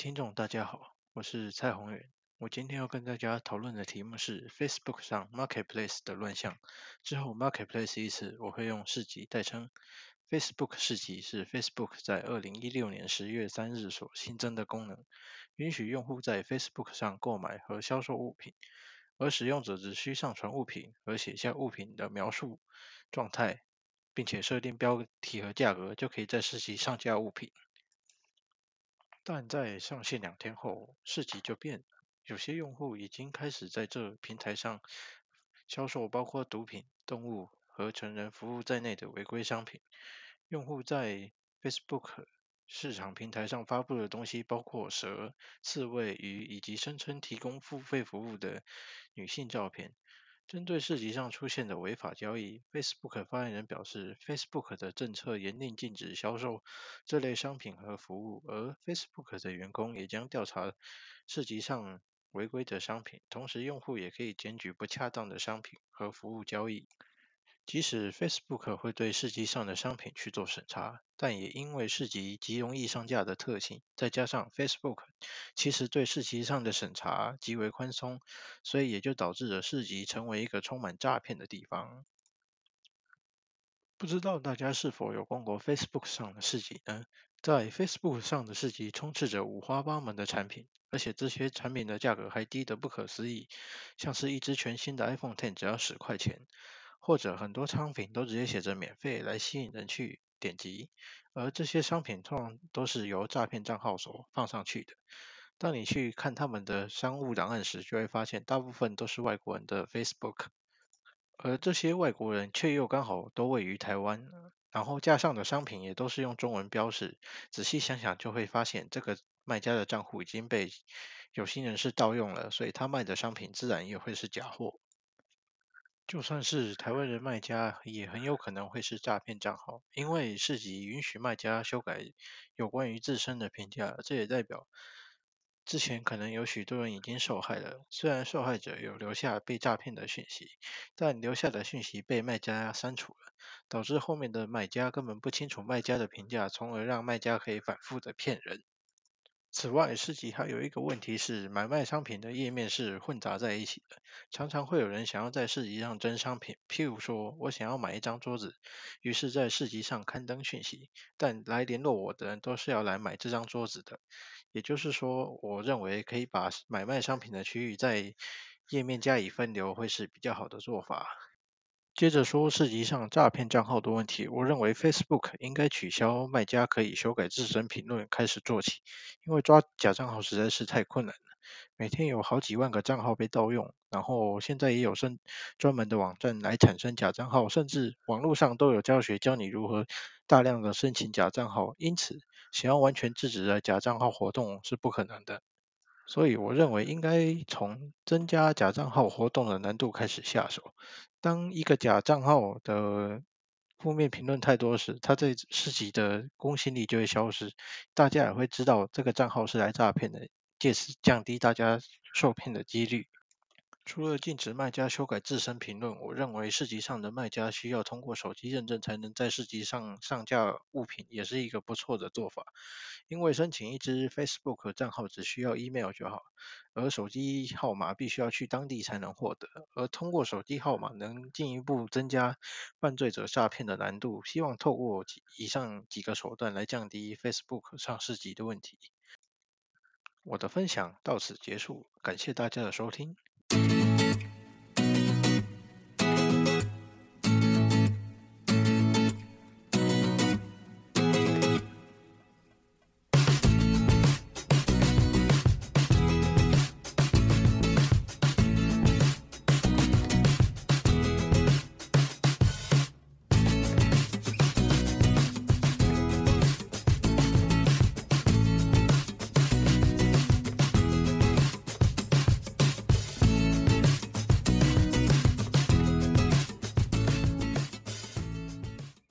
听众大家好，我是蔡宏远。我今天要跟大家讨论的题目是 Facebook 上 Marketplace 的乱象。之后 Marketplace 一词我会用市集代称。Facebook 市集是 Facebook 在二零一六年十月三日所新增的功能，允许用户在 Facebook 上购买和销售物品，而使用者只需上传物品和写下物品的描述、状态，并且设定标题和价格，就可以在市集上架物品。但在上线两天后，市集就变了。有些用户已经开始在这平台上销售包括毒品、动物和成人服务在内的违规商品。用户在 Facebook 市场平台上发布的东西包括蛇、刺猬、鱼以及声称提供付费服务的女性照片。针对市集上出现的违法交易，Facebook 发言人表示，Facebook 的政策严令禁止销售这类商品和服务，而 Facebook 的员工也将调查市集上违规的商品，同时用户也可以检举不恰当的商品和服务交易。即使 Facebook 会对市集上的商品去做审查，但也因为市集极容易上架的特性，再加上 Facebook 其实对市集上的审查极为宽松，所以也就导致了市集成为一个充满诈骗的地方。不知道大家是否有逛过 Facebook 上的市集呢？在 Facebook 上的市集充斥着五花八门的产品，而且这些产品的价格还低得不可思议，像是一支全新的 iPhone Ten 只要十块钱。或者很多商品都直接写着免费来吸引人去点击，而这些商品通常都是由诈骗账号所放上去的。当你去看他们的商务档案时，就会发现大部分都是外国人的 Facebook，而这些外国人却又刚好都位于台湾，然后架上的商品也都是用中文标示。仔细想想就会发现，这个卖家的账户已经被有心人士盗用了，所以他卖的商品自然也会是假货。就算是台湾人卖家，也很有可能会是诈骗账号，因为市集允许卖家修改有关于自身的评价，这也代表之前可能有许多人已经受害了。虽然受害者有留下被诈骗的讯息，但留下的讯息被卖家删除了，导致后面的买家根本不清楚卖家的评价，从而让卖家可以反复的骗人。此外，市集还有一个问题是，买卖商品的页面是混杂在一起的，常常会有人想要在市集上争商品，譬如说我想要买一张桌子，于是，在市集上刊登讯息，但来联络我的人都是要来买这张桌子的，也就是说，我认为可以把买卖商品的区域在页面加以分流，会是比较好的做法。接着说市集上诈骗账号的问题，我认为 Facebook 应该取消卖家可以修改自身评论开始做起，因为抓假账号实在是太困难了。每天有好几万个账号被盗用，然后现在也有生专门的网站来产生假账号，甚至网络上都有教学教你如何大量的申请假账号，因此想要完全制止的假账号活动是不可能的。所以我认为应该从增加假账号活动的难度开始下手。当一个假账号的负面评论太多时，它在市集的公信力就会消失，大家也会知道这个账号是来诈骗的，借此降低大家受骗的几率。除了禁止卖家修改自身评论，我认为市集上的卖家需要通过手机认证才能在市集上上架物品，也是一个不错的做法。因为申请一支 Facebook 账号只需要 email 就好，而手机号码必须要去当地才能获得。而通过手机号码能进一步增加犯罪者诈骗的难度。希望透过以上几个手段来降低 Facebook 上市集的问题。我的分享到此结束，感谢大家的收听。Thank you